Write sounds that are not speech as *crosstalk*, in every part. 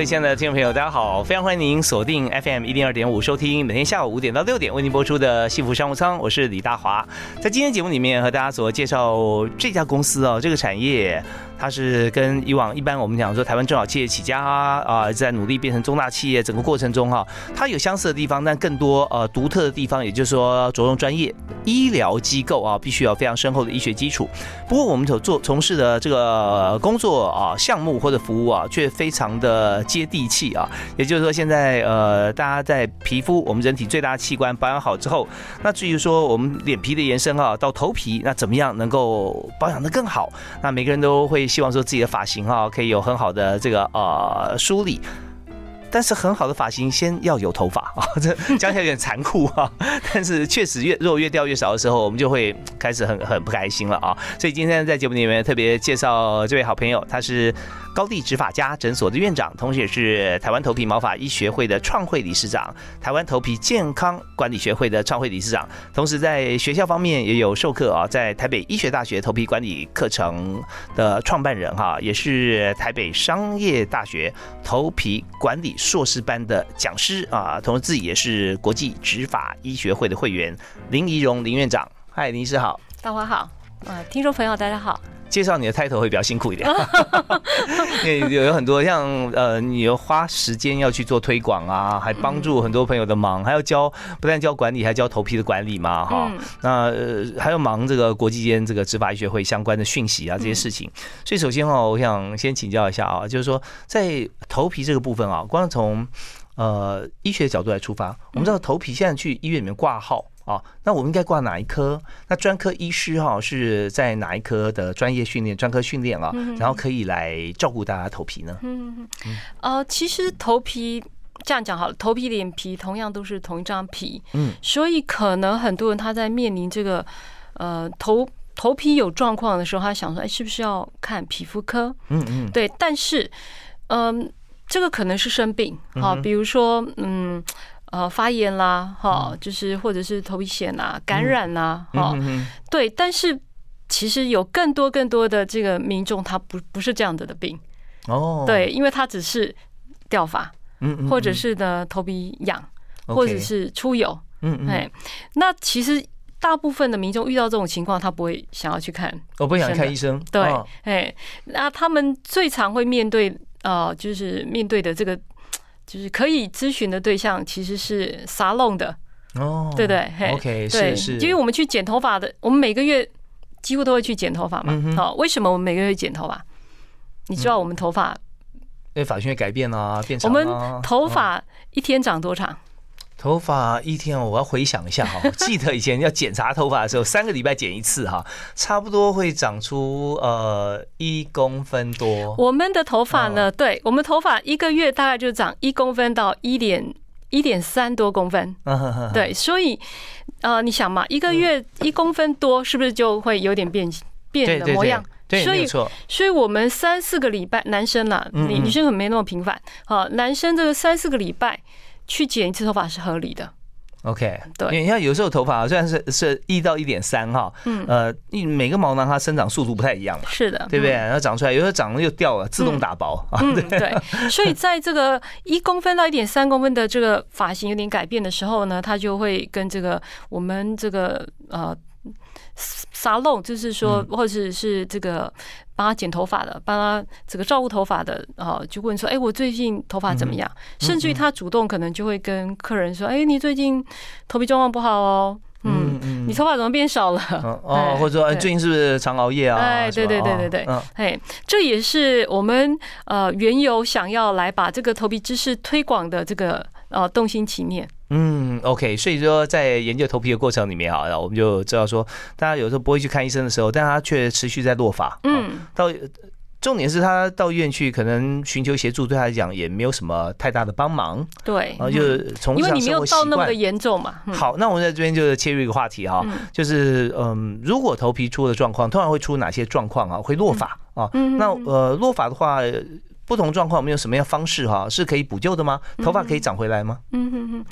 位亲爱的听众朋友，大家好！非常欢迎您锁定 FM 一零二点五，收听每天下午五点到六点为您播出的幸福商务舱。我是李大华，在今天节目里面和大家所介绍这家公司哦，这个产业。它是跟以往一般我们讲说台湾中小企业起家啊，啊在努力变成中大企业整个过程中哈，它有相似的地方，但更多呃独特的地方，也就是说着重专业医疗机构啊，必须有非常深厚的医学基础。不过我们所做从事的这个工作啊项目或者服务啊，却非常的接地气啊。也就是说，现在呃大家在皮肤我们人体最大的器官保养好之后，那至于说我们脸皮的延伸啊，到头皮，那怎么样能够保养的更好？那每个人都会。希望说自己的发型啊可以有很好的这个呃梳理，但是很好的发型先要有头发啊，*laughs* 这讲起来有点残酷啊，但是确实越肉越掉越少的时候，我们就会开始很很不开心了啊。所以今天在节目里面特别介绍这位好朋友，他是。高地执法家诊所的院长，同时也是台湾头皮毛发医学会的创会理事长，台湾头皮健康管理学会的创会理事长，同时在学校方面也有授课啊，在台北医学大学头皮管理课程的创办人哈，也是台北商业大学头皮管理硕士班的讲师啊，同时自己也是国际执法医学会的会员。林怡荣林院长，嗨，林医师好，大华好，啊，听众朋友大家好。介绍你的 title 会比较辛苦一点，*laughs* 因为有很多像呃，你要花时间要去做推广啊，还帮助很多朋友的忙，还要教不但教管理，还教头皮的管理嘛，哈。那呃还要忙这个国际间这个执法医学会相关的讯息啊，这些事情。所以首先哦，我想先请教一下啊，就是说在头皮这个部分啊，光从呃医学角度来出发，我们知道头皮现在去医院里面挂号。哦，那我们应该挂哪一科？那专科医师哈是在哪一科的专业训练、专科训练啊？然后可以来照顾大家头皮呢？嗯嗯呃，其实头皮这样讲好了，头皮、脸皮同样都是同一张皮，嗯，所以可能很多人他在面临这个呃头头皮有状况的时候，他想说，哎，是不是要看皮肤科？嗯嗯，对，但是嗯，这个可能是生病，好，比如说嗯。呃，发炎啦，哈，就是或者是头皮癣啊，感染呐，哈，对。但是其实有更多更多的这个民众，他不不是这样子的病。哦，对，因为他只是掉发，嗯，或者是呢头皮痒，或者是出油，嗯嗯，哎，那其实大部分的民众遇到这种情况，他不会想要去看，我不想看医生，对，哎，那他们最常会面对呃，就是面对的这个。就是可以咨询的对象其实是沙龙的哦，对对，OK，对是，因为我们去剪头发的，我们每个月几乎都会去剪头发嘛。好，为什么我们每个月剪头发？你知道我们头发？因为发型会改变啊，变长啊。我们头发一天长多长？头发一天，我要回想一下哈，*laughs* 记得以前要检查头发的时候，三个礼拜剪一次哈，差不多会长出呃一公分多。我们的头发呢，对我们头发一个月大概就长一公分到一点一点三多公分。对，所以呃，你想嘛，一个月一公分多，是不是就会有点变变的模样？对，所以错。所以我们三四个礼拜，男生啦，女女生可能没那么频繁。好，男生这个三四个礼拜。去剪一次头发是合理的，OK，对，你看有时候头发虽然是是一到一点三哈，嗯，呃，每个毛囊它生长速度不太一样嘛，是的，对不对？然后长出来有时候长了又掉了，自动打薄，嗯，*laughs* 对，所以在这个一公分到一点三公分的这个发型有点改变的时候呢，它就会跟这个我们这个呃。沙漏就是说，或者是这个帮他剪头发的，帮他这个照顾头发的，啊，就问说，哎，我最近头发怎么样？甚至于他主动可能就会跟客人说，哎，你最近头皮状况不好哦，嗯嗯，你头发怎么变少了？哦，或者说哎最近是不是常熬夜啊？哎，对对对对对，哎，这也是我们呃原有想要来把这个头皮知识推广的这个呃动心起念。嗯，OK，所以说在研究头皮的过程里面啊，我们就知道说，大家有时候不会去看医生的时候，但他却持续在落发。嗯，到重点是他到医院去，可能寻求协助，对他来讲也没有什么太大的帮忙。对，然后就是从因为你没有到那么的严重嘛。好，那我们在这边就切入一个话题哈，就是嗯，如果头皮出了状况，通常会出哪些状况啊？会落发啊？那呃，落发的话。不同状况，我们有什么样方式哈，是可以补救的吗？头发可以长回来吗？嗯哼哼，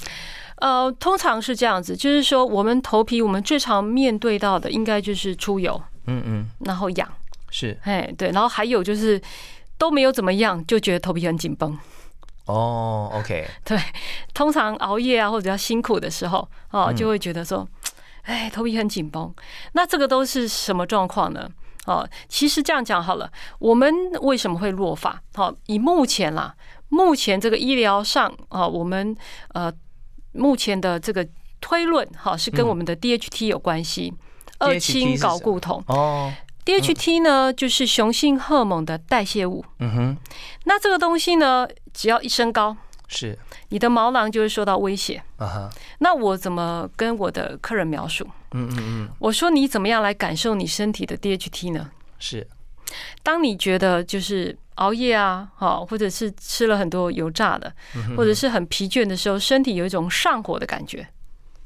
呃，通常是这样子，就是说我们头皮，我们最常面对到的应该就是出油，嗯嗯，然后痒，是，哎对，然后还有就是都没有怎么样，就觉得头皮很紧绷。哦，OK，对，通常熬夜啊或者比较辛苦的时候，哦，就会觉得说，哎，头皮很紧绷。那这个都是什么状况呢？哦，其实这样讲好了，我们为什么会落发？好，以目前啦，目前这个医疗上啊，我们呃目前的这个推论，哈，是跟我们的 DHT 有关系，二氢睾固酮哦。DHT 呢，就是雄性荷尔蒙的代谢物。嗯哼，那这个东西呢，只要一升高。是，你的毛囊就会受到威胁啊哈。那我怎么跟我的客人描述？嗯嗯嗯，我说你怎么样来感受你身体的 DHT 呢？是，当你觉得就是熬夜啊，好，或者是吃了很多油炸的，或者是很疲倦的时候，身体有一种上火的感觉。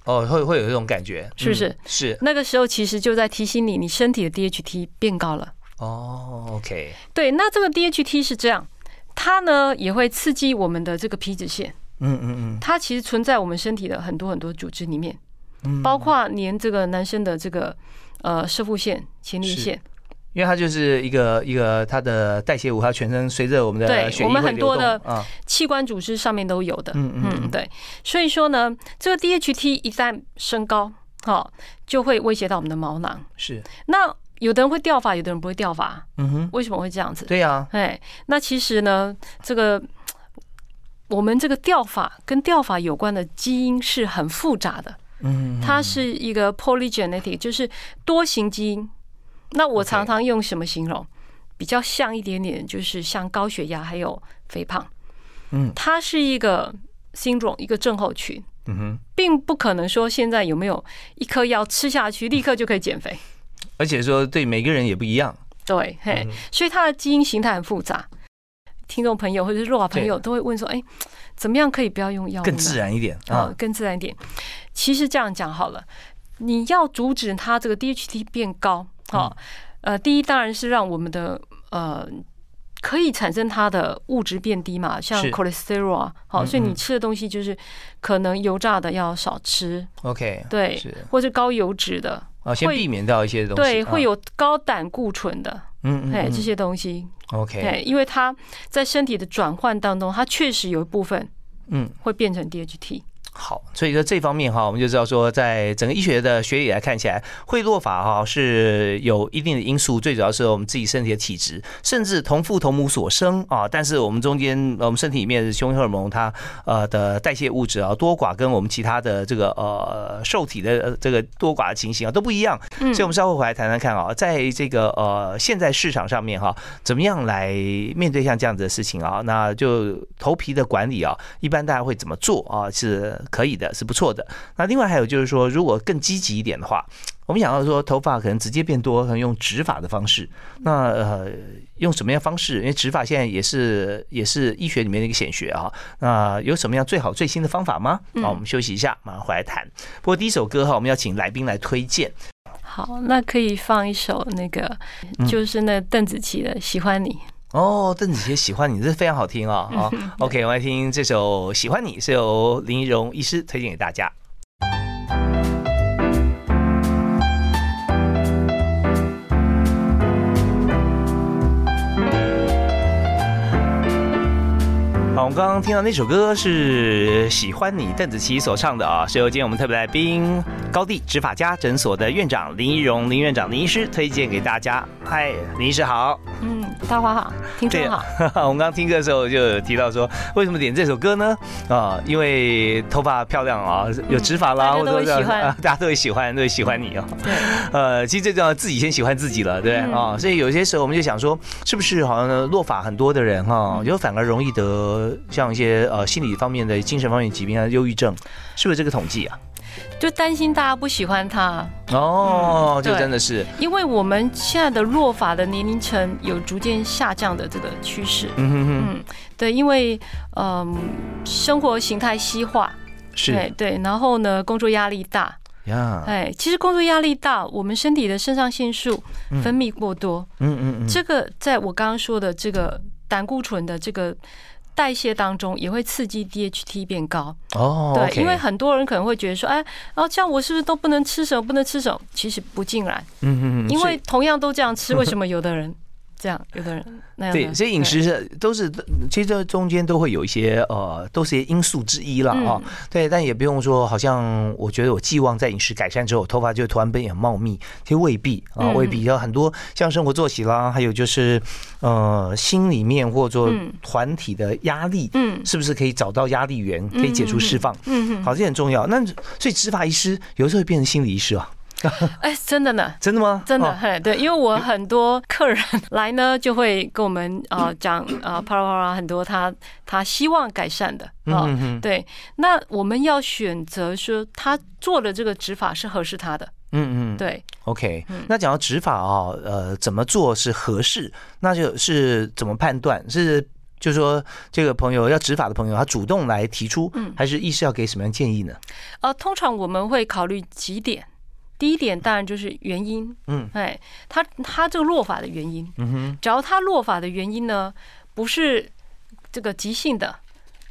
哦，会会有一种感觉，是不是？是。那个时候其实就在提醒你，你身体的 DHT 变高了。哦，OK。对，那这个 DHT 是这样。它呢也会刺激我们的这个皮脂腺，嗯嗯嗯，它其实存在我们身体的很多很多组织里面，嗯，包括连这个男生的这个呃射腹腺、前列腺，因为它就是一个一个它的代谢物，它全身随着我们的对，我们很多的器官组织上面都有的，嗯嗯对，所以说呢，这个 DHT 一旦升高，好，就会威胁到我们的毛囊，是。那。有的人会掉发，有的人不会掉发。嗯哼，为什么会这样子？对呀，哎，那其实呢，这个我们这个掉发跟掉发有关的基因是很复杂的。嗯，它是一个 polygenetic，就是多型基因。那我常常用什么形容？比较像一点点，就是像高血压还有肥胖。嗯，它是一个 syndrome，一个症候群。嗯哼，并不可能说现在有没有一颗药吃下去，立刻就可以减肥。而且说对每个人也不一样，对，嘿，所以它的基因形态很复杂。听众朋友或者是弱朋友都会问说：“哎，怎么样可以不要用药物？更自然一点啊，更自然一点。”其实这样讲好了，你要阻止它这个 DHT 变高，好，呃，第一当然是让我们的呃可以产生它的物质变低嘛，像 cholesterol，好，所以你吃的东西就是可能油炸的要少吃，OK，对，或者高油脂的。啊，先避免掉一些东西。对，会有高胆固醇的，嗯嗯，哎，这些东西，OK，对，因为它在身体的转换当中，它确实有一部分，嗯，会变成 DHT。好，所以说这方面哈，我们就知道说，在整个医学的学理来看起来，会落法哈是有一定的因素，最主要是我们自己身体的体质，甚至同父同母所生啊。但是我们中间，我们身体里面的雄性荷尔蒙它呃的代谢物质啊多寡，跟我们其他的这个呃受体的这个多寡的情形啊都不一样。所以我们稍后回来谈谈看啊，在这个呃现在市场上面哈，怎么样来面对像这样子的事情啊？那就头皮的管理啊，一般大家会怎么做啊？是可以的，是不错的。那另外还有就是说，如果更积极一点的话，我们想要说头发可能直接变多，可能用植发的方式。那呃，用什么样方式？因为植发现在也是也是医学里面的一个显学啊。那有什么样最好最新的方法吗？好，我们休息一下，马上回来谈。不过第一首歌哈，我们要请来宾来推荐。好，那可以放一首那个，就是那邓紫棋的《喜欢你》。哦，邓紫棋喜欢你，这非常好听啊！好，*laughs* OK，我们来听这首《喜欢你》，是由林依荣医师推荐给大家。好，我们刚刚听到那首歌是《喜欢你》，邓紫棋所唱的啊，是由今天我们特别来宾高地植发家诊所的院长林一荣林院长林医师推荐给大家。嗨，林医师好。嗯，大华好，听众好。*laughs* 我们刚刚听歌的时候就有提到说，为什么点这首歌呢？啊，因为头发漂亮啊，有植发啦，或者喜欢，*laughs* 大家都会喜欢，都会喜欢你哦。对。*laughs* 呃，其实最重要自己先喜欢自己了，对啊。所以有些时候我们就想说，是不是好像落发很多的人哈，就反而容易得像一些呃心理方面的、精神方面疾病啊，忧郁症，是不是这个统计啊？就担心大家不喜欢他。哦，就真的是，因为我们现在的落法的年龄层有逐渐下降的这个趋势。嗯哼哼，对，因为嗯，生活形态西化，是，对对，然后呢，工作压力大。呀，哎，其实工作压力大，我们身体的肾上腺素分泌过多，嗯嗯嗯，这个在我刚刚说的这个胆固醇的这个。代谢当中也会刺激 DHT 变高哦，对，因为很多人可能会觉得说，哎，然后这样我是不是都不能吃什么，不能吃什么？其实不尽然，嗯嗯，因为同样都这样吃，为什么有的人？这样，有的人那样。对，所以饮食是都是，其实这中间都会有一些呃，都是因素之一了啊。对，但也不用说，好像我觉得我寄望在饮食改善之后，头发就突然变很茂密，其实未必啊，未必。要很多像生活作息啦，还有就是呃，心里面或者说团体的压力，嗯，是不是可以找到压力源，可以解除释放？嗯嗯，好，这很重要。那所以植发医师有时候会变成心理医师啊。*laughs* 哎，真的呢？真的吗？真的，嘿，对，因为我很多客人来呢，就会跟我们啊讲啊，啪啦啪啦，很多他他希望改善的啊，对，那我们要选择说他做的这个指法是合适他的，嗯嗯，对，OK，那讲到执法啊，呃，怎么做是合适？那就是怎么判断？是就是说这个朋友要执法的朋友，他主动来提出，嗯，还是医师要给什么样建议呢？呃，通常我们会考虑几点。第一点当然就是原因，嗯，哎，他他这个落法的原因，嗯哼，只要他落法的原因呢，不是这个急性的，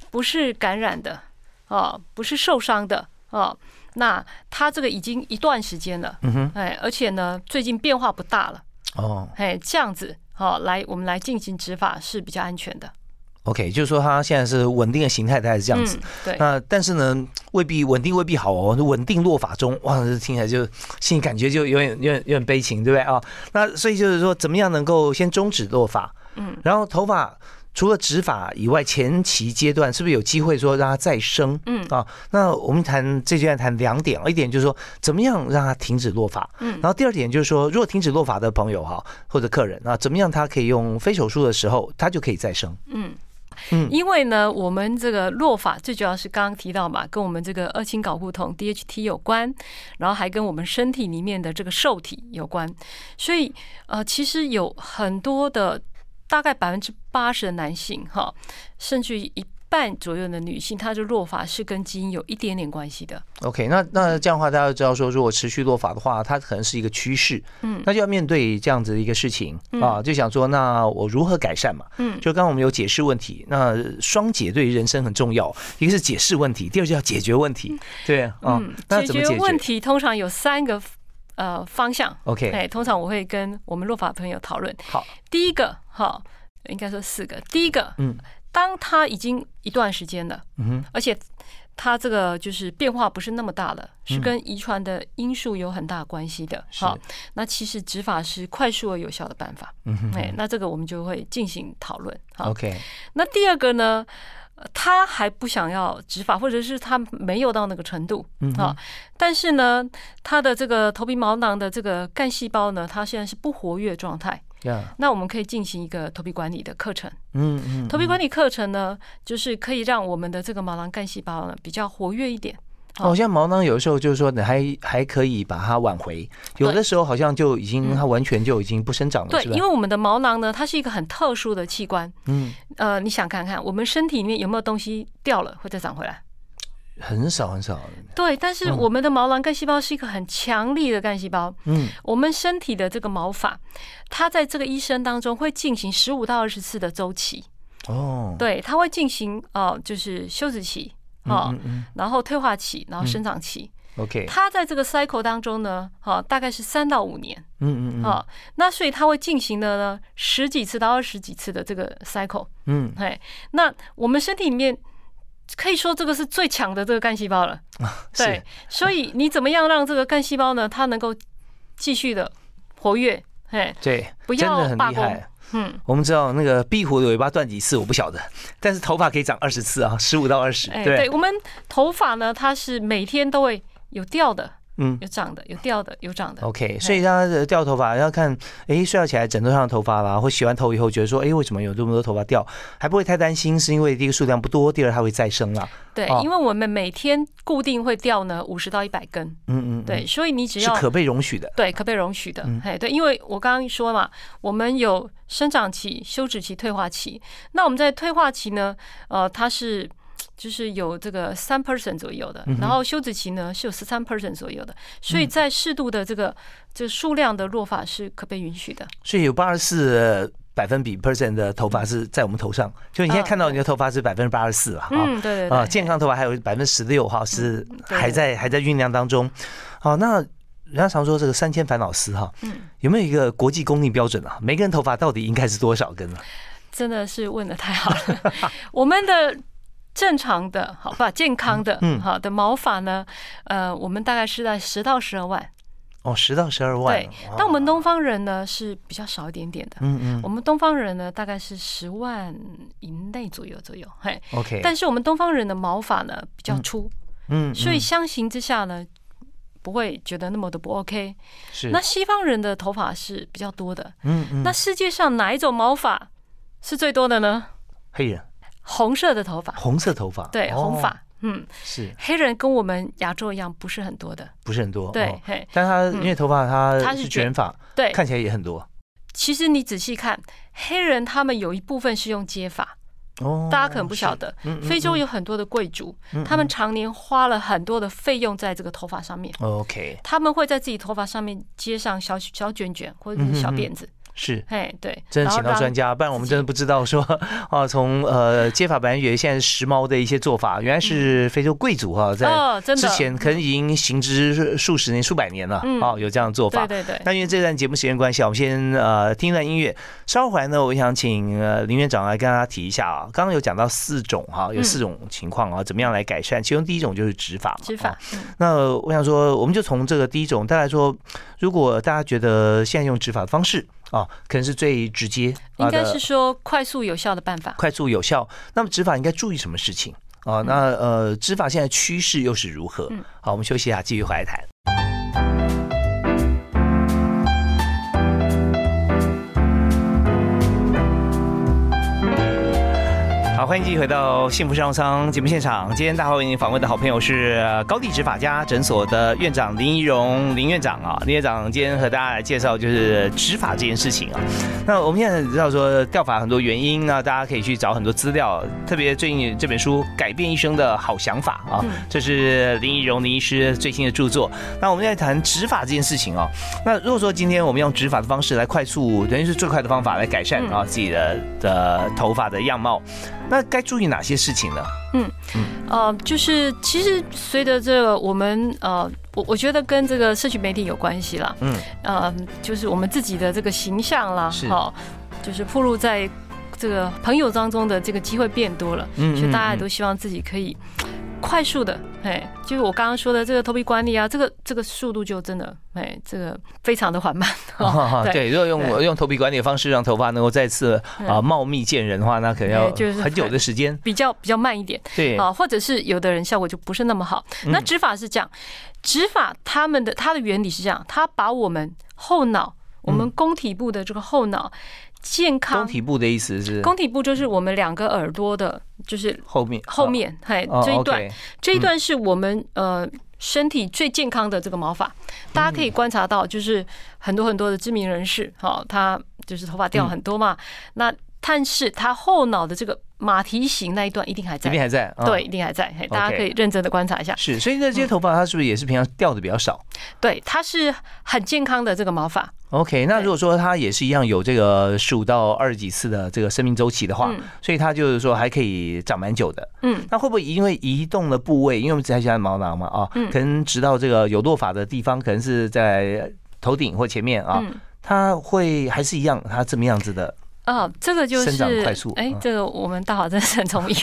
不是感染的，哦，不是受伤的，哦，那他这个已经一段时间了，嗯哼，哎，而且呢，最近变化不大了，哦，哎，这样子，好，来我们来进行执法是比较安全的。OK，就是说它现在是稳定的形态，大概是这样子。对。那但是呢，未必稳定，未必好哦。稳定落法中，哇，这听起来就心里感觉就有点、有点、有点悲情，对不对啊？那所以就是说，怎么样能够先终止落法？嗯。然后头发除了植发以外，前期阶段是不是有机会说让它再生？嗯。啊，那我们谈这阶段谈两点，一点就是说怎么样让它停止落发。嗯。然后第二点就是说，如果停止落发的朋友哈，或者客人啊，怎么样他可以用非手术的时候，他就可以再生？嗯。因为呢，我们这个落法最主要是刚刚提到嘛，跟我们这个二氢睾固酮 DHT 有关，然后还跟我们身体里面的这个受体有关，所以呃，其实有很多的大概百分之八十的男性哈，甚至一。半左右的女性，她的落发是跟基因有一点点关系的。OK，那那这样的话，大家知道说，如果持续落发的话，它可能是一个趋势。嗯，那就要面对这样子的一个事情啊，就想说，那我如何改善嘛？嗯，就刚刚我们有解释问题，那双解对于人生很重要，一个是解释问题，第二就要解决问题。对啊，那解决问题通常有三个呃方向。OK，哎，通常我会跟我们落发朋友讨论。好，第一个哈，应该说四个。第一个，嗯。当他已经一段时间了，嗯而且他这个就是变化不是那么大了，是跟遗传的因素有很大关系的。好，那其实执法是快速而有效的办法。嗯哼，哎，那这个我们就会进行讨论。OK，那第二个呢，他还不想要执法，或者是他没有到那个程度。嗯，好，但是呢，他的这个头皮毛囊的这个干细胞呢，它现在是不活跃状态。那我们可以进行一个头皮管理的课程。嗯嗯，头皮管理课程呢，就是可以让我们的这个毛囊干细胞呢比较活跃一点。好像毛囊有的时候就是说，你还还可以把它挽回；有的时候好像就已经它完全就已经不生长了。对，因为我们的毛囊呢，它是一个很特殊的器官。嗯，呃，你想看看我们身体里面有没有东西掉了会再长回来？很少很少，对，但是我们的毛囊干细胞是一个很强力的干细胞。嗯，我们身体的这个毛发，它在这个一生当中会进行十五到二十次的周期。哦，对，它会进行哦，就是休止期，哦，然后退化期，然后生长期。OK，它在这个 cycle 当中呢，哈，大概是三到五年。嗯嗯嗯，好，那所以它会进行的呢十几次到二十几次的这个 cycle。嗯，嘿，那我们身体里面。可以说这个是最强的这个干细胞了。是对，所以你怎么样让这个干细胞呢？它能够继续的活跃？嘿，对，不真的很要罢工厉害。嗯，我们知道那个壁虎的尾巴断几次我不晓得，但是头发可以长二十次啊，十五到二十。对，我们头发呢，它是每天都会有掉的，嗯有长的，有掉的，有长的。，OK，所以他的掉头发要看，哎，睡觉起来枕头上的头发啦，或洗完头以后觉得说，哎，为什么有这么多头发掉？还不会太担心，是因为第一个数量不多，第二它会再生啦。对哦，因为我们每天固定会掉呢五十到一百根，嗯嗯，嗯对，，所以你只要是可被容许的。对可被容许的嗯，哎，对，因为我刚刚说嘛，我们有生长期、休止期、退化期。那我们在退化期呢，呃，它是就是有这个三 percent 左右的然后休止期呢是有十三 percent 左右的，所嗯以在适度的这个这个数量的落发是可被允许的。所以有八十四百分比 percent 的头发是在我们头上，就你现在啊看到你的头发是百分之八十四了哈。嗯，对对啊，对，健康头发还有百分之十六哈，是还在还在酝酿当中。好，那人家常说这个三千烦恼丝哈，嗯有没有一个国际公定标准啊？每个人头发到底应该是多少根啊？真的是问的太好了。*laughs* 我们的正常的好吧，健康的嗯好的毛发呢，呃，我们大概是在十到十二万。哦，十到十二万对。，但我们东方人呢是比较少一点点的。嗯嗯我们东方人呢，大概是十万以内左右左右，嘿。，OK，但是我们东方人的毛发呢比较粗，嗯，所以嗯相形之下呢，不会觉得那么的不 OK。是那西方人的头发是比较多的。嗯嗯，那世界上哪一种毛发是最多的呢？黑人红色的头发，红色头发，对，哦红发。嗯，是黑人跟我们亚洲一样，不是很多的。不是很多？对哦，嘿，但他因为头发他他是是卷卷发，对。看起来也很多其实你仔细看，黑人他们有一部分是用接发，哦。大家可能不晓得。嗯，嗯非洲有很多的贵族，他们常年花了很多的费用在这个头发上面。嗯 OK 他们会在自己头发上面接上小小卷卷或者是小辫子，是。哎，对，真的请到专家，不然我们真的不知道说啊，从呃接法本来以为现在时髦的一些做法，原来是非洲贵族哈，在之前可能已经行之数十年、数百年了，嗯。哦，有这样的做法对。对对，那因为这段节目时间关系啊，我们先呃听一段音乐，稍后回来呢，我想请呃林院长来跟大家提一下啊，刚刚有讲到四种哈，有四种情况啊，怎么样来改善？其中第一种就是执法嘛，植发哦，那我想说，我们就从这个第一种，大家说，如果大家觉得现在用执法的方式啊，可能是最直接应该是说快速有效的办法。快速有效，那么执法应该注意什么事情啊？那呃，执法现在趋势又是如何嗯？好，我们休息一下，继续回来谈。好，欢迎继续回到幸福商务舱节目现场。今天大华为您访问的好朋友是呃高地植发家诊所的院长林怡荣林院长啊。林院长今天和大家来介绍就是植发这件事情啊。那我们现在知道说掉发很多原因呢，大家可以去找很多资料，特别最近这本书《改变一生的好想法》啊，这是林怡荣林医师最新的著作。那我们在谈植发这件事情啊，那如果说今天我们用植发的方式来快速，等于是最快的方法来改善啊自己的的头发的样貌，那该注意哪些事情呢？嗯呃，就是其实随着这个我们呃，我我觉得跟这个社区媒体有关系啦。嗯，呃，就是我们自己的这个形象啦，是好，就是铺露在这个朋友当中的这个机会变多了，嗯所以大家也都希望自己可以快速的，哎，就是我刚刚说的这个头皮管理啊，这个这个速度就真的，哎，这个非常的缓慢。*laughs* 哦，对对，如果用对用头皮管理的方式让头发能够再次啊茂密见人的话，那可能要就是很久的时间。比较比较慢一点对，啊，或者是有的人效果就不是那么好。嗯那植发是这样，植发他们的它的原理是这样，它把我们后脑，我们宫体部的这个后脑健康，体部的意思是？工体部就是我们两个耳朵的，就是后面后面，嘿哦这一段。这一段是我们呃身体最健康的这个毛发，大家可以观察到，就是很多很多的知名人士，哈，他就是头发掉很多嘛，那但是他后脑的这个马蹄形那一段一定还在。一定，还在，嗯对，一定还在，嘿，大家可以认真的观察一下，是，所以那这些头发它是不是也是平常掉的比较少？对，它是很健康的这个毛发，？OK，那如果说它也是一样有这个十五到二十几次的这个生命周期的话，嗯。所以它就是说还可以长蛮久的。嗯，那会不会因为移动的部位，因为我们只在讲毛囊嘛啊，嗯。可能直到这个有落发的地方，可能是在头顶或前面啊，嗯。它会还是一样，它这么样子的啊，这个就是哎嗯，这个我们大华真是很聪明。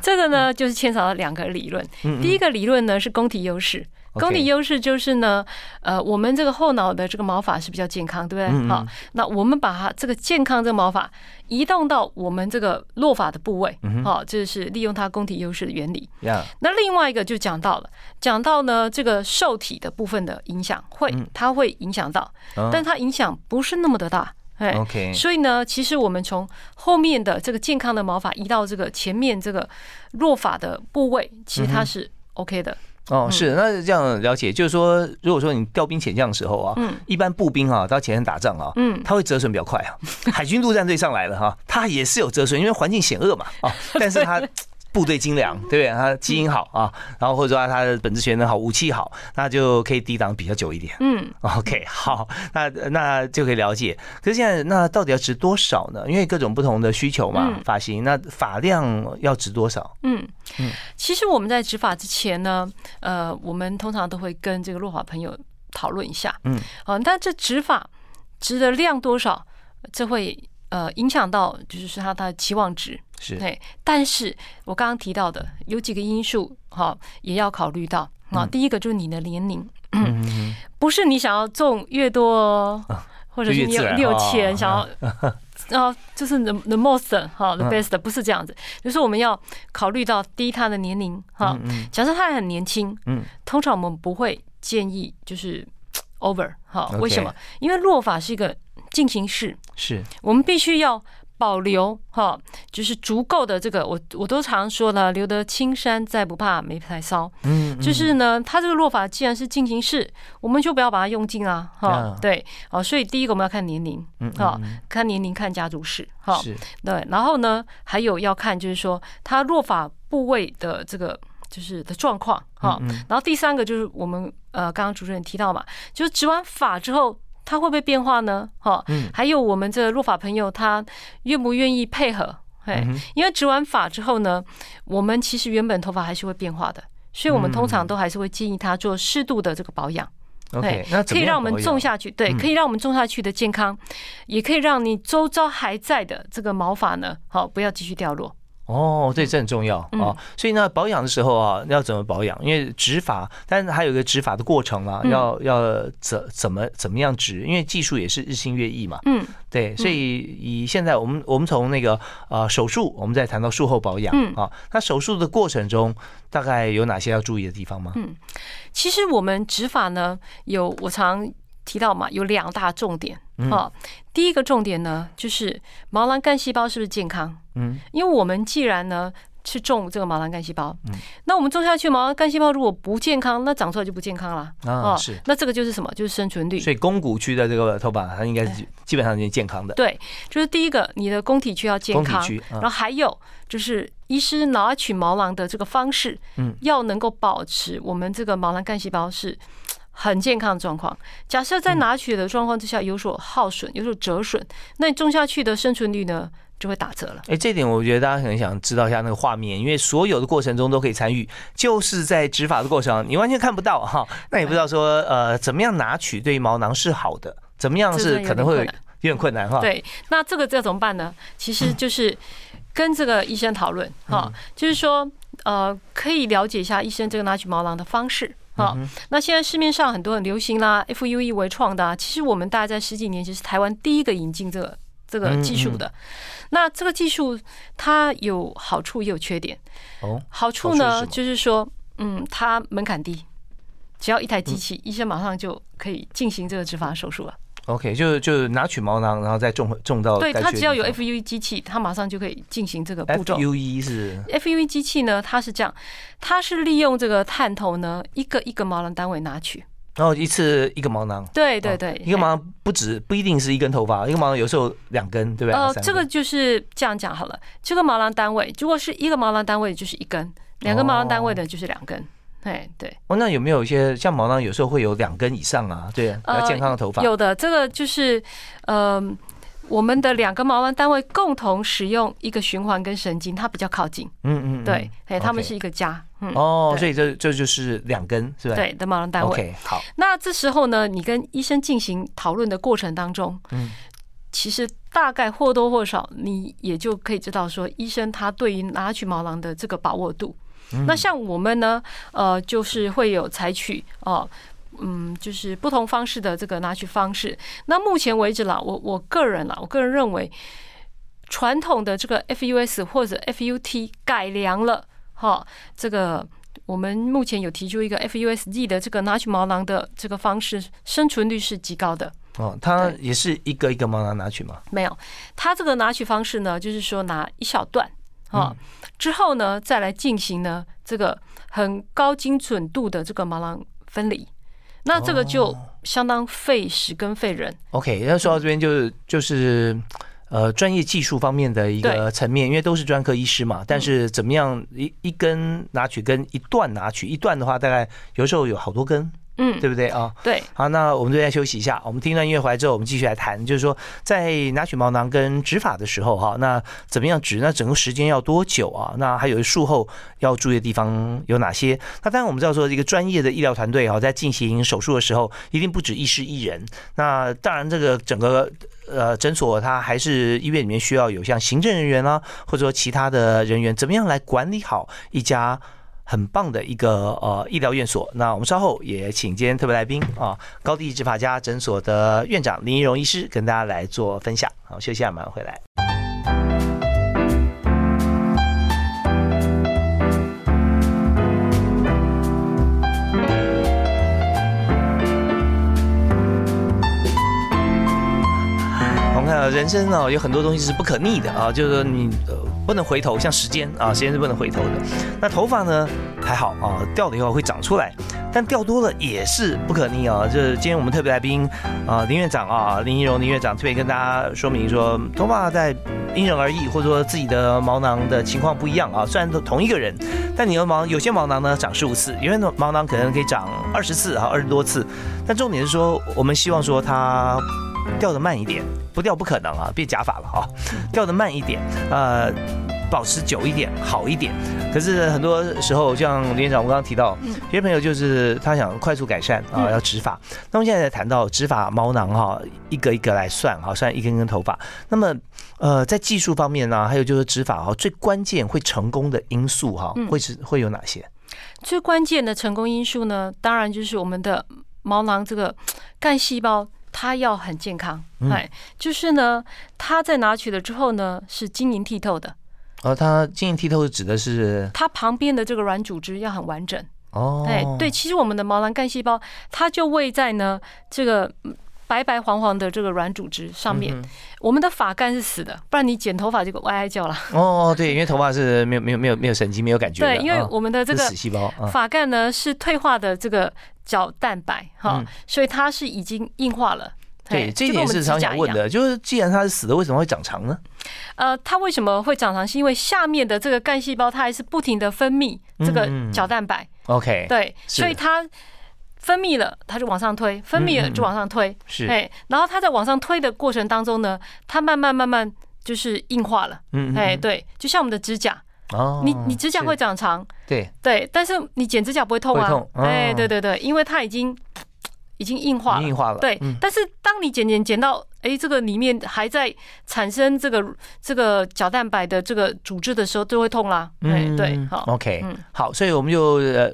这个呢，就是牵扯到两个理论。第一个理论呢是工体优势，嗯 OK 宫体优势就是呢，呃，我们这个后脑的这个毛发是比较健康，对不对？好，那我们把它这个健康这个毛发移动到我们这个落发的部位，嗯好，这是利用它工体优势的原理。呀，那另外一个就讲到了，讲到呢这个受体的部分的影响，会它会影响到，嗯但它影响不是那么的大，哎 OK 所以呢，其实我们从后面的这个健康的毛发移到这个前面这个弱发的部位，其实它是 OK 的。哦，是，那这样了解，就是说，如果说你调兵遣将的时候啊，嗯一般步兵啊到前线打仗啊，嗯他会折损比较快啊。海军陆战队上来了哈，他也是有折损，因为环境险恶嘛啊，但是他。*laughs* 部队精良，对不对？他基因好啊，然后或者说他的本质学能好，武器好，那就可以抵挡比较久一点。嗯，OK，好，那那就可以了解。可是现在那到底要值多少呢？因为各种不同的需求嘛，嗯发型那发量要值多少？嗯嗯，其实我们在植发之前呢，呃，我们通常都会跟这个落发朋友讨论一下，嗯，啊，但这植发植的量多少，这会呃影响到就是他的期望值，是。对。但是我刚刚提到的有几个因素，哈，也要考虑到啊。第一个就是你的年龄，*clears throat* 嗯，不是你想要中越多，或者是你有你有钱哦想要，*laughs* 啊，就是 the the most 哈 the 嗯。best 不是这样子，就是我们要考虑到第一他的年龄哈，假设他还很年轻，嗯，通常我们不会建议就是 over 哈为什么？因为落法是一个进行式，是。我们必须要保留哈，就是足够的这个，我我都常说了，留得青山在，不怕没柴烧。嗯，就是呢，它这个落法既然是进行式，我们就不要把它用尽啊，哈。啊，对，哦，所以第一个我们要看年龄，嗯哈，看年龄，看家族史，哈，是。对，然后呢，还有要看就是说它落法部位的这个就是的状况，哈，然后第三个就是我们呃刚刚主持人提到嘛，就是植完法之后。它会不会变化呢？哈，还有我们这个落发朋友，他愿不愿意配合？哎，因为植完发之后呢，我们其实原本头发还是会变化的，所以我们通常都还是会建议他做适度的这个保养。OK，那可以让我们种下去，对，可以让我们种下去的健康，也可以让你周遭还在的这个毛发呢，好不要继续掉落。哦，对，这很重要啊哦。所以呢，保养的时候啊，要怎么保养？因为植发，但是还有一个植发的过程啊，嗯要要怎怎么怎么样植？因为技术也是日新月异嘛。嗯，对，所以以现在我们我们从那个呃手术，我们再谈到术后保养嗯啊。那手术的过程中，大概有哪些要注意的地方吗？嗯其实我们植发呢，有我常提到嘛，有两大重点嗯啊。第一个重点呢，就是毛囊干细胞是不是健康？嗯，因为我们既然呢是种这个毛囊干细胞，嗯那我们种下去毛囊干细胞如果不健康，那长出来就不健康了啊是那这个就是什么？就是生存率。所以肱骨区的这个头发，它应该是基本上已经健康的。对，就是第一个，你的宫体区要健康然后还有就是医师拿取毛囊的这个方式，嗯，要能够保持我们这个毛囊干细胞是很健康的状况。假设在拿取的状况之下有所耗损、有所折损，那你种下去的生存率呢就会打折了。哎，这点我觉得大家可能想知道一下那个画面，因为所有的过程中都可以参与，就是在执法的过程，你完全看不到哈，那也不知道说呃怎么样拿取对于毛囊是好的，怎么样是可能会有点困难哈。，对，那这个这怎么办呢？其实就是跟这个医生讨论哈，就是说呃，可以了解一下医生这个拿取毛囊的方式。好，那现在市面上很多很流行啦，FUE 为创的、啊，其实我们大概在十几年前是台湾第一个引进这个这个技术的。那这个技术它有好处也有缺点。哦，好处呢，就是说，嗯，它门槛低，只要一台机器，医生马上就可以进行这个植发手术了。OK，就就拿取毛囊，然后再种种到对，该它只要有 FUE 机器，它马上就可以进行这个步骤。FUE 是 FUE 机器呢，它是这样，它是利用这个探头呢，一个一个毛囊单位拿取。然后一次一个毛囊。哦对对对，一个毛囊不止不一定是一根头发，一个毛囊有时候两根，对不对？呃，这个就是这样讲好了。这个毛囊单位，如果是一个毛囊单位就是一根，两个毛囊单位的就是两根。哎，对，哦，那有没有一些像毛囊有时候会有两根以上啊？对，比较健康的头发。呃有的这个就是，呃，我们的两个毛囊单位共同使用一个循环跟神经，它比较靠近。嗯嗯，嗯对，哎，他们是一个家。嗯，哦，所以这这就是两根，是吧？对的毛囊单位。，OK，好，那这时候呢，你跟医生进行讨论的过程当中，嗯其实大概或多或少，你也就可以知道说，医生他对于拿取毛囊的这个把握度。那像我们呢，呃，就是会有采取哦，嗯，就是不同方式的这个拿取方式。那目前为止啦，我我个人啦，我个人认为，传统的这个 FUS 或者 FUT 改良了，哈，这个我们目前有提出一个 FUSD 的这个拿取毛囊的这个方式，生存率是极高的。哦，它也是一个一个毛囊拿取吗？没有，它这个拿取方式呢，就是说拿一小段。啊，之后呢，再来进行呢这个很高精准度的这个毛囊分离，那这个就相当费时跟费人。OK，那说到这边就是就是呃专业技术方面的一个层面，因为都是专科医师嘛，但是怎么样一一根拿取跟一段拿取，一段的话大概有时候有好多根。嗯，对不对啊？对，好，那我们这边休息一下，我们听段音乐回来之后，我们继续来谈，就是说在拿取毛囊跟植发的时候，哈，那怎么样植？那整个时间要多久啊？那还有术后要注意的地方有哪些？那当然我们知道说，一个专业的医疗团队哈，在进行手术的时候，一定不止医师一人。那当然，这个整个呃诊所，它还是医院里面需要有像行政人员啊，或者说其他的人员，怎么样来管理好一家？很棒的一个呃医疗院所，那我们稍后也请今天特别来宾啊，高地执法家诊所的院长林怡荣医师跟大家来做分享。好，休息下，马上回来。我们看到人生哦，有很多东西是不可逆的啊，就是说你呃不能回头，像时间啊，时间是不能回头的。那头发呢还好啊，掉了以后会长出来，但掉多了也是不可逆啊。就是今天我们特别来宾啊，林院长啊，林一荣林院长特别跟大家说明说，头发在因人而异，或者说自己的毛囊的情况不一样啊。虽然都同一个人，但你的毛有些毛囊呢长十五次，有些毛囊可能可以长二十次啊，二十多次。但重点是说，我们希望说它。掉的慢一点，不掉不可能啊，变假发了哈。*laughs* 掉的慢一点，呃，保持久一点，好一点。可是很多时候，像林院长，我刚刚提到，有些朋友就是他想快速改善啊，要植发。那么现在在谈到植发毛囊哈，一个一个来算哈，算一根根头发。那么呃，在技术方面呢，还有就是植发哈，最关键会成功的因素哈，会是会有哪些？最关键的成功因素呢，当然就是我们的毛囊这个干细胞。它要很健康，哎，就是呢，它在拿取了之后呢，是晶莹剔透的。哦，它晶莹剔透指的是它旁边的这个软组织要很完整。哦，哎，对，其实我们的毛囊干细胞，它就位在呢这个白白黄黄的这个软组织上面。我们的发干是死的，不然你剪头发就歪歪叫了。哦，对，因为头发是没有没有没有没有神经没有感觉。对，因为我们的这个死细胞发干呢是退化的这个。角蛋白哈，所以它是已经硬化了。对，这一点是常想问的，就是既然它是死的，为什么会长长呢？呃，它为什么会长长？是因为下面的这个干细胞它还是不停的分泌这个角蛋白。OK，对，所以它分泌了，它就往上推；分泌了就往上推。是，哎，然后它在往上推的过程当中呢，它慢慢慢慢就是硬化了。嗯，哎，对，就像我们的指甲。哦，你你指甲会长长，对对，但是你剪指甲不会痛啊痛，哎，对对对，因为它已经已经硬化了，硬化了，对。但是当你剪剪剪到，哎，这个里面还在产生这个这个角蛋白的这个组织的时候，就会痛啦。哎，对，好，OK，好，所以我们就呃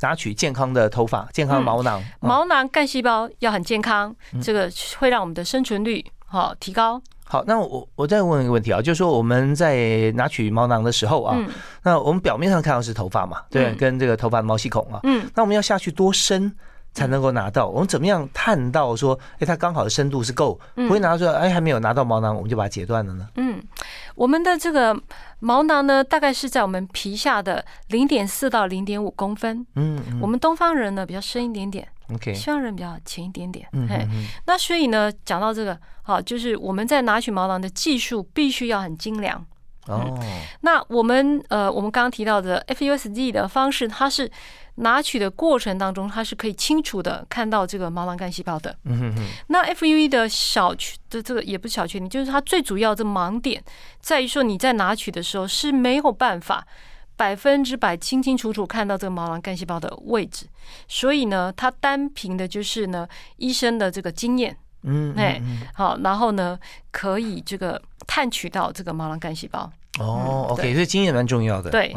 拿取健康的头发，健康毛囊，毛囊干细胞要很健康，这个会让我们的生存率好提高。好，那我我再问一个问题啊，就是说我们在拿取毛囊的时候啊，那我们表面上看到是头发嘛，对，跟这个头发的毛细孔啊，嗯，那我们要下去多深才能够拿到？我们怎么样探到说，哎，它刚好的深度是够，不会拿到说，哎，还没有拿到毛囊，我们就把它截断了呢？嗯，我们的这个毛囊呢，大概是在我们皮下的零点四到零点五公分，嗯，我们东方人呢比较深一点点。OK，西方人比较浅一点点，嘿，那所以呢，讲到这个，好，就是我们在拿取毛囊的技术必须要很精良。哦，那我们呃，我们刚刚提到的 FUSD 的方式，它是拿取的过程当中，它是可以清楚的看到这个毛囊干细胞的。嗯哼哼。那 FUE 的小缺的这个也不是小缺点，就是它最主要的盲点在于说你在拿取的时候是没有办法。百分之百清清楚楚看到这个毛囊干细胞的位置，所以呢，它单凭的就是呢医生的这个经验嗯，哎，好，然后呢，可以这个探取到这个毛囊干细胞。哦，OK，所以经验蛮重要的。对，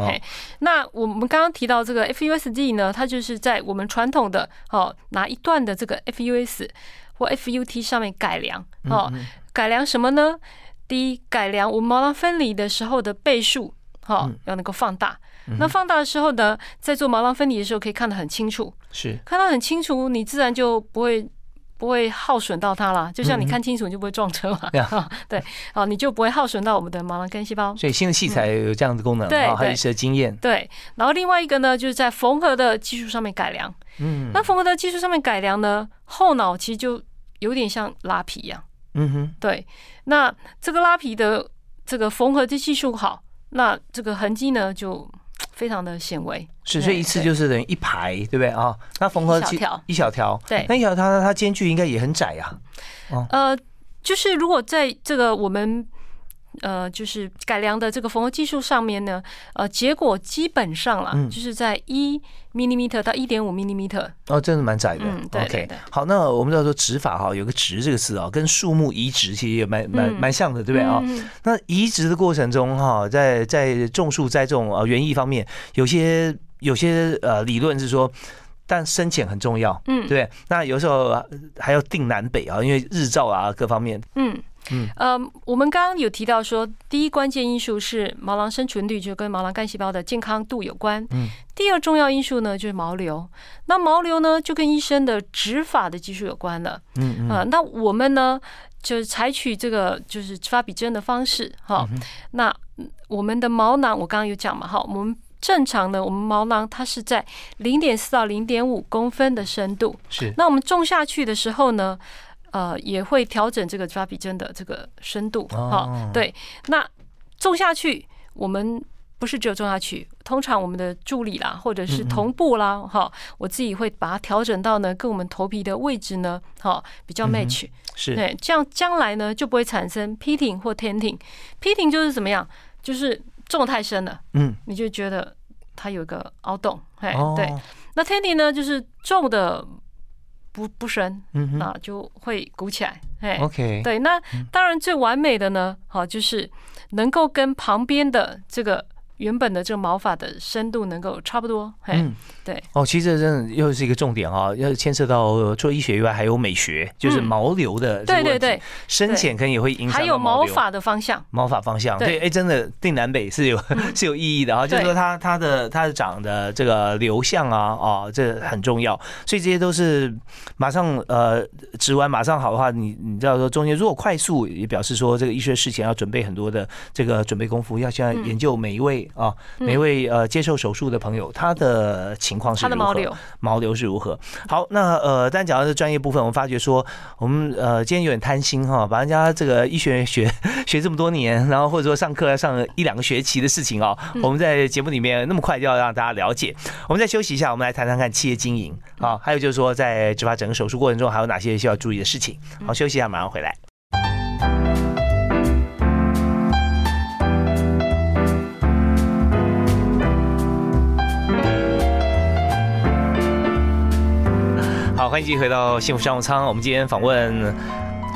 那我们刚刚提到这个 FUSD 呢，它就是在我们传统的哦拿一段的这个 FUS 或 FUT 上面改良哦，改良什么呢？第一，改良我们毛囊分离的时候的倍数，哦，要能够放大。那放大的时候呢，在做毛囊分离的时候可以看得很清楚，是看到很清楚，你自然就不会。不会耗损到它啦，就像你看清楚，你就不会撞车嘛。*laughs* 对，好，你就不会耗损到我们的毛囊干细胞。所以新的器材有这样的功能，对，还有一些经验。对，然后另外一个呢，就是在缝合的技术上面改良。嗯，那缝合的技术上面改良呢，后脑其实就有点像拉皮一样。嗯哼，对，那这个拉皮的这个缝合的技术好，那这个痕迹呢就。非常的显微，是，所以一次就是等于一排，对不对啊？那缝合几小条，一小条，对，那一小条它间距应该也很窄呀。呃，就是如果在这个我们。呃，就是改良的这个缝合技术上面呢，呃，结果基本上啦，就是在一 millimeter 到一点五 millimeter。哦，真的蛮窄的。嗯，对对对。好，那我们要说植法哈，有个植这个词啊，跟树木移植其实也蛮蛮蛮像的，对不对啊？那移植的过程中哈，在在种树栽种呃园艺方面，有些有些呃理论是说，但深浅很重要，嗯，对。那有时候还要定南北啊，因为日照啊各方面，嗯。嗯，呃，我们刚刚有提到说，第一关键因素是毛囊生存率，就跟毛囊干细胞的健康度有关。嗯，第二重要因素呢就是毛瘤，那毛瘤呢就跟医生的植发的技术有关了。嗯嗯，啊，那我们呢就是采取这个就是植发比针的方式，哈。那我们的毛囊我刚刚有讲嘛，哈，我们正常的我们毛囊它是在零点四到零点五公分的深度。是，那我们种下去的时候呢？呃，也会调整这个抓笔针的这个深度，哈，对。那种下去，我们不是只有种下去，通常我们的助理啦，或者是同步啦，哈，我自己会把它调整到呢，跟我们头皮的位置呢，哈，比较 match，是对，这样将来呢就不会产生 pitting 或 tenting。pitting 就是怎么样，就是种太深了，嗯，你就觉得它有一个凹洞，哎，对。那 tenting 呢，就是种的。不不深，那就会鼓起来。哎，OK，对，那当然最完美的呢，好就是能够跟旁边的这个。原本的这个毛发的深度能够差不多，嗯，对。哦，其实这真的又是一个重点啊，要牵涉到除了医学以外，还有美学，就是毛流的对对对，深浅可能也会影响。还有毛发的方向，毛发方向，对，哎，真的定南北是有 *laughs* 是有意义的啊，就是说它它的它的长的这个流向啊啊，这很重要，所以这些都是马上呃植完马上好的话，你你知道说中间如果快速，也表示说这个医学事前要准备很多的这个准备功夫，要先研究每一位。啊，每位呃接受手术的朋友，他的情况是如何？毛流毛流是如何？好，那呃，但讲到这专业部分，我们发觉说，我们呃今天有点贪心哈，把人家这个医学学 *laughs* 学这么多年，然后或者说上课要上一两个学期的事情啊，我们在节目里面那么快就要让大家了解。我们再休息一下，我们来谈谈看企业经营啊，还有就是说在执法整个手术过程中还有哪些需要注意的事情。好，休息一下，马上回来。欢迎继续回到幸福商务舱。我们今天访问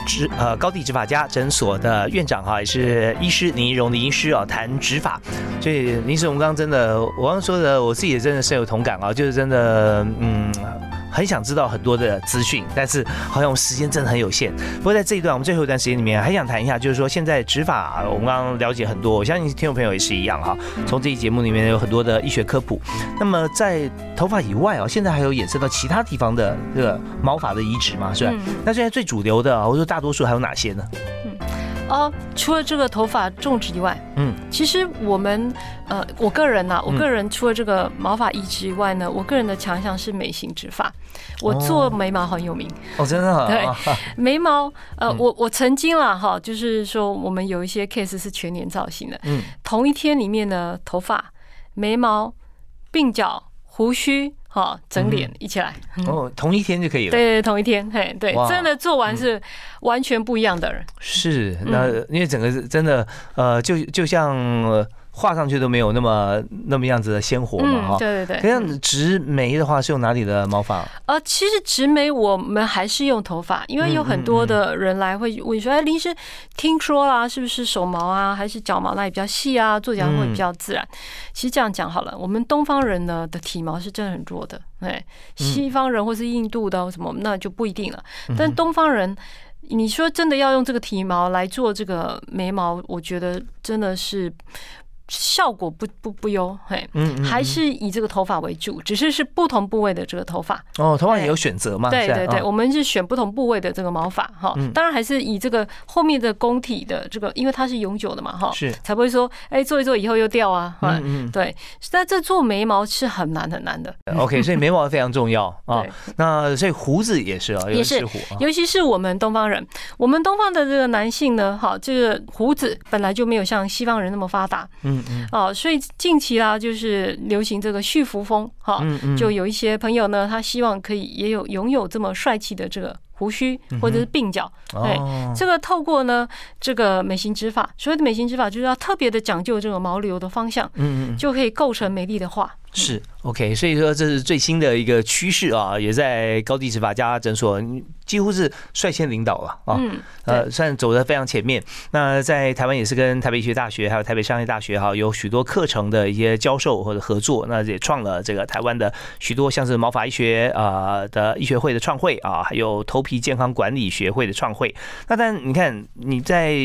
执呃高地执法家诊所的院长哈，也是医师林一荣的医师啊，谈执法。所以林师，我们刚刚真的，我刚刚说的，我自己也真的深有同感啊，就是真的，嗯。很想知道很多的资讯，但是好像我们时间真的很有限。不过在这一段我们最后一段时间里面，还想谈一下，就是说现在植发，我们刚刚了解很多，我相信听众朋友也是一样哈。从这期节目里面有很多的医学科普。那么在头发以外啊，现在还有衍生到其他地方的这个毛发的移植嘛，是吧？那现在最主流的，或者说大多数还有哪些呢？哦，除了这个头发种植以外，嗯，其实我们呃，我个人呐，我个人除了这个毛发移植以外呢，我个人的强项是美型植发。我做眉毛很有名。哦，真的对 *laughs* 眉毛呃，我我曾经啦哈，就是说我们有一些 case 是全年造型的，嗯，同一天里面的，头发、眉毛、鬓角、胡须。好，整脸一起来。哦，同一天就可以了。对，同一天，嘿，对，真的做完是完全不一样的人。是，那因为整个真的，呃，就就像画上去都没有那么那么样子的鲜活嘛哈。对对对。这样植眉的话是用哪里的毛发？呃，其实植眉我们还是用头发，因为有很多的人来会问说，哎，林师听说啦，是不是手毛啊，还是脚毛那里比较细啊，做起来会比较自然？其实这样讲好了，我们东方人呢的体毛是真的很弱的，哎，西方人或是印度的什么那就不一定了，但东方人。你说真的要用这个体毛来做这个眉毛，我觉得真的是。效果不不不优，嘿，嗯，还是以这个头发为主，只是是不同部位的这个头发。哦，头发也有选择嘛？对对对，我们是选不同部位的这个毛发哈。当然还是以这个后面的工体的这个，因为它是永久的嘛哈，是才不会说哎做一做以后又掉啊。嗯嗯，对。但这做眉毛是很难很难的。OK，所以眉毛非常重要 *laughs* 啊。那所以胡子也是啊，也是胡，尤其是我们东方人，我们东方的这个男性呢，哈，这个胡子本来就没有像西方人那么发达。嗯嗯。哦，所以。近期啦，就是流行这个蓄服风，哈，就有一些朋友呢，他希望可以也有拥有这么帅气的这个。胡须或者是鬓角，对，这个透过呢这个美型植发，所谓的美型植发就是要特别的讲究这个毛流的方向，嗯嗯，就可以构成美丽的画。是 OK，所以说这是最新的一个趋势啊，也在高地植发家诊所几乎是率先领导了啊，呃，算走的非常前面。那在台湾也是跟台北医学大学还有台北商业大学哈，有许多课程的一些教授或者合作，那也创了这个台湾的许多像是毛发医学啊的医学会的创会啊，还有头皮健康管理学会的创会。那但你看你在。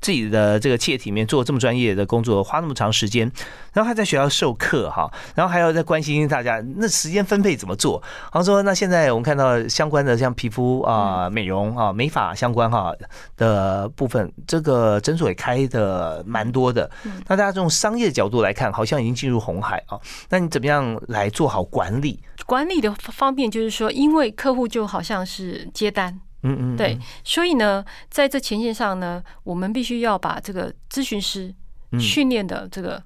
自己的这个企业体面做这么专业的工作，花那么长时间，然后还在学校授课哈，然后还要在关心大家，那时间分配怎么做？然后说，那现在我们看到相关的像皮肤啊、美容啊、美发相关哈的部分，这个诊所也开的蛮多的。那大家从商业角度来看，好像已经进入红海啊。那你怎么样来做好管理？管理的方面就是说，因为客户就好像是接单。嗯嗯，对，所以呢，在这前线上呢，我们必须要把这个咨询师训练的这个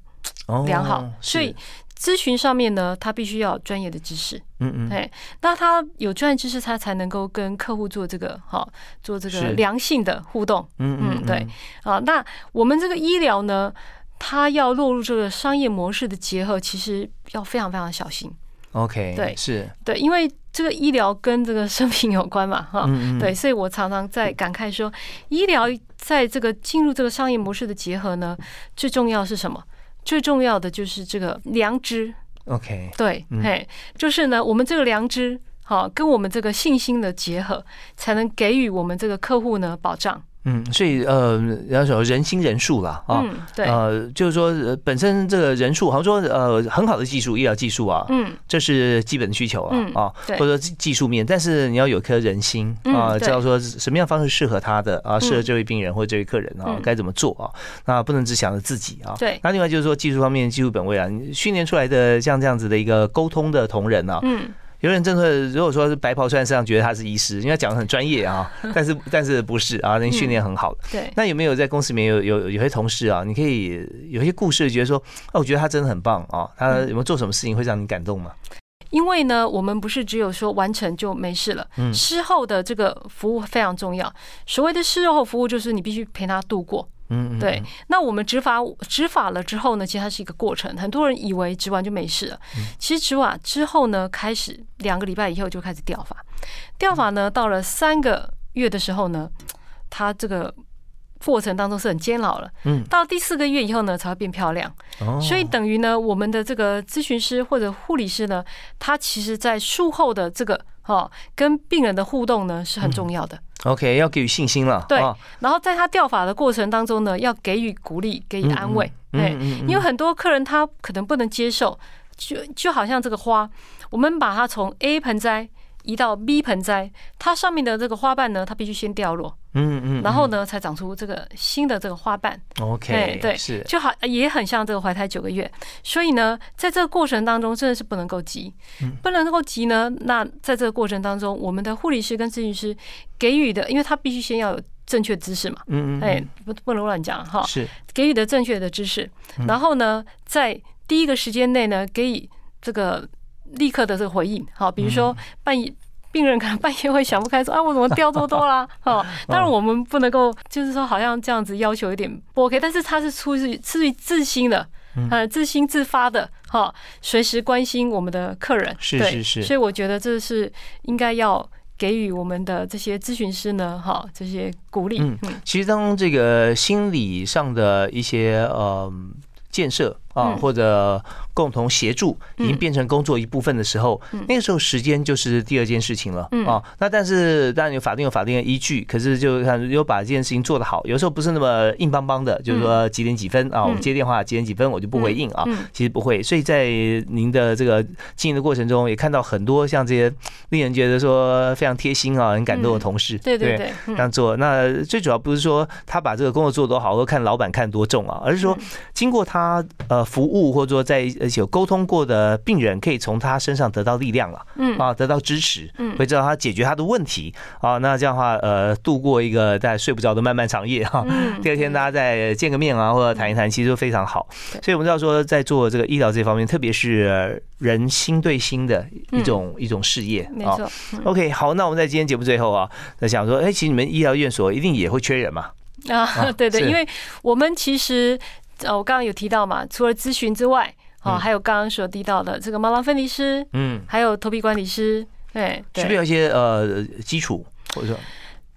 良好，所以咨询上面呢，他必须要专业的知识。嗯嗯，哎，那他有专业知识，他才能够跟客户做这个好，做这个良性的互动。嗯嗯，对，啊，那我们这个医疗呢，它要落入这个商业模式的结合，其实要非常非常小心。OK，对，是对，因为这个医疗跟这个生命有关嘛，*laughs* 哈，对，所以我常常在感慨说，医疗在这个进入这个商业模式的结合呢，最重要是什么？最重要的就是这个良知。OK，对，嘿，就是呢，我们这个良知，好，跟我们这个信心的结合，才能给予我们这个客户呢保障。嗯，所以呃，要说人心人数啦，啊，对，呃，就是说本身这个人数，好像说呃很好的技术，医疗技术啊，嗯，这是基本的需求啊，啊，或者说技术面，但是你要有颗人心啊，知道说什么样方式适合他的啊，适合这位病人或者这位客人啊，该怎么做啊？那不能只想着自己啊，对。那另外就是说技术方面技术本位啊，训练出来的像这样子的一个沟通的同仁啊，嗯。有人真的，如果说是白袍穿身上，觉得他是医师，因为他讲的很专业啊，*laughs* 但是但是不是啊？那训练很好。对。那有没有在公司里面有有有些同事啊？你可以有些故事，觉得说，哦，我觉得他真的很棒啊。他有没有做什么事情会让你感动吗？因为呢，我们不是只有说完成就没事了，嗯，事后的这个服务非常重要。所谓的事后服务，就是你必须陪他度过。嗯，对。那我们执法执法了之后呢，其实它是一个过程。很多人以为执完就没事了，其实执法之后呢，开始两个礼拜以后就开始掉发，掉发呢，到了三个月的时候呢，它这个过程当中是很煎熬了。嗯，到第四个月以后呢，才会变漂亮。哦，所以等于呢，我们的这个咨询师或者护理师呢，他其实在术后的这个哈跟病人的互动呢是很重要的。OK，要给予信心了。对，然后在他掉发的过程当中呢，要给予鼓励，给予安慰。哎，因为很多客人他可能不能接受，就就好像这个花，我们把它从 A 盆栽。移到 B 盆栽，它上面的这个花瓣呢，它必须先掉落，嗯嗯，然后呢，才长出这个新的这个花瓣。OK，对，是就好，也很像这个怀胎九个月。所以呢，在这个过程当中，真的是不能够急，不能够急呢。那在这个过程当中，我们的护理师跟咨询师给予的，因为他必须先要有正确知识嘛，嗯嗯，哎，不不能乱讲哈，是给予的正确的知识，然后呢，在第一个时间内呢，给予这个。立刻的这个回应，好，比如说半夜病人可能 *laughs* 半夜会想不开，说啊，我怎么掉这么多啦？*laughs* 哦，当然我们不能够，就是说好像这样子要求有点不 OK，但是他是出于出于自心的，呃，自心自发的，哈，随时关心我们的客人，是是是，所以我觉得这是应该要给予我们的这些咨询师呢，哈，这些鼓励。嗯，其实当这个心理上的一些呃建设。啊，或者共同协助已经变成工作一部分的时候，那个时候时间就是第二件事情了啊。那但是当然有法定有法定的依据，可是就看有把这件事情做得好，有时候不是那么硬邦邦的，就是说几点几分啊，我接电话几点几分我就不回应啊。其实不会，所以在您的这个经营的过程中，也看到很多像这些令人觉得说非常贴心啊、很感动的同事。对对对，这样做。那最主要不是说他把这个工作做多好，或看老板看多重啊，而是说经过他呃。服务或者说在而且有沟通过的病人，可以从他身上得到力量了，嗯啊，得到支持，嗯，会知道他解决他的问题啊。那这样的话，呃，度过一个在睡不着的漫漫长夜哈。*laughs* 第二天大家再见个面啊，或者谈一谈，其实都非常好。所以我们知道说，在做这个医疗这方面，特别是人心对心的一种一种事业，没错。OK，好，那我们在今天节目最后啊，在想说，哎，其实你们医疗院所一定也会缺人嘛？啊，*laughs* 对对，因为我们其实。呃，我刚刚有提到嘛，除了咨询之外，哦，还有刚刚所提到的这个毛囊分离师，嗯，还有头皮管理师，对，是不是有一些呃基础或者说？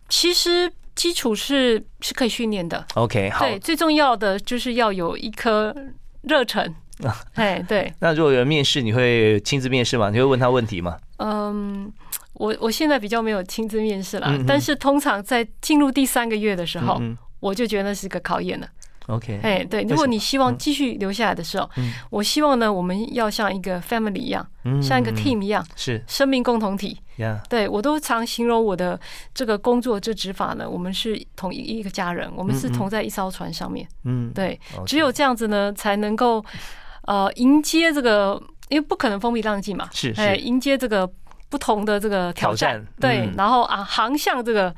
其实基础是是可以训练的。OK，好，对，最重要的就是要有一颗热忱。哎，对。*laughs* 那如果有人面试，你会亲自面试吗？你会问他问题吗？嗯，我我现在比较没有亲自面试了，但是通常在进入第三个月的时候，我就觉得那是个考验了。OK，哎，对，如果你希望继续留下来的时候，我希望呢，我们要像一个 family 一样，像一个 team 一样，是。生命共同体。对我都常形容我的这个工作这执法呢，我们是同一一个家人，我们是同在一艘船上面。嗯，对，只有这样子呢，才能够呃迎接这个，因为不可能风平浪静嘛，是是。迎接这个不同的这个挑战，对，然后啊航向这个。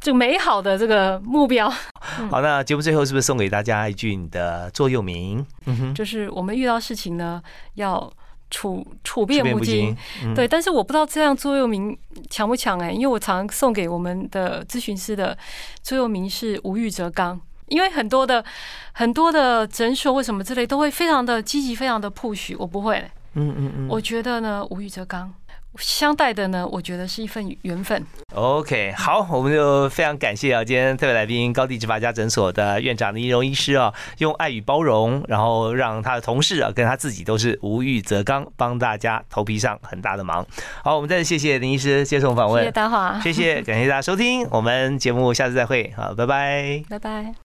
就美好的这个目标。*laughs* 好，那节目最后是不是送给大家一句你的座右铭？嗯哼，就是我们遇到事情呢，要处处变不惊。对，但是我不知道这样座右铭强不强哎，因为我常送给我们的咨询师的座右铭是无欲则刚。因为很多的很多的诊所为什么之类都会非常的积极，非常的 push，我不会。嗯嗯嗯，我觉得呢，无欲则刚。相待的呢，我觉得是一份缘分。OK，好，我们就非常感谢啊，今天特别来宾高地执法家诊所的院长林怡荣医师啊，用爱与包容，然后让他的同事啊，跟他自己都是无欲则刚，帮大家头皮上很大的忙。好，我们再次谢谢林医师接受访问，谢谢大华，谢谢，感谢大家收听，我们节目下次再会，好，拜拜，拜拜。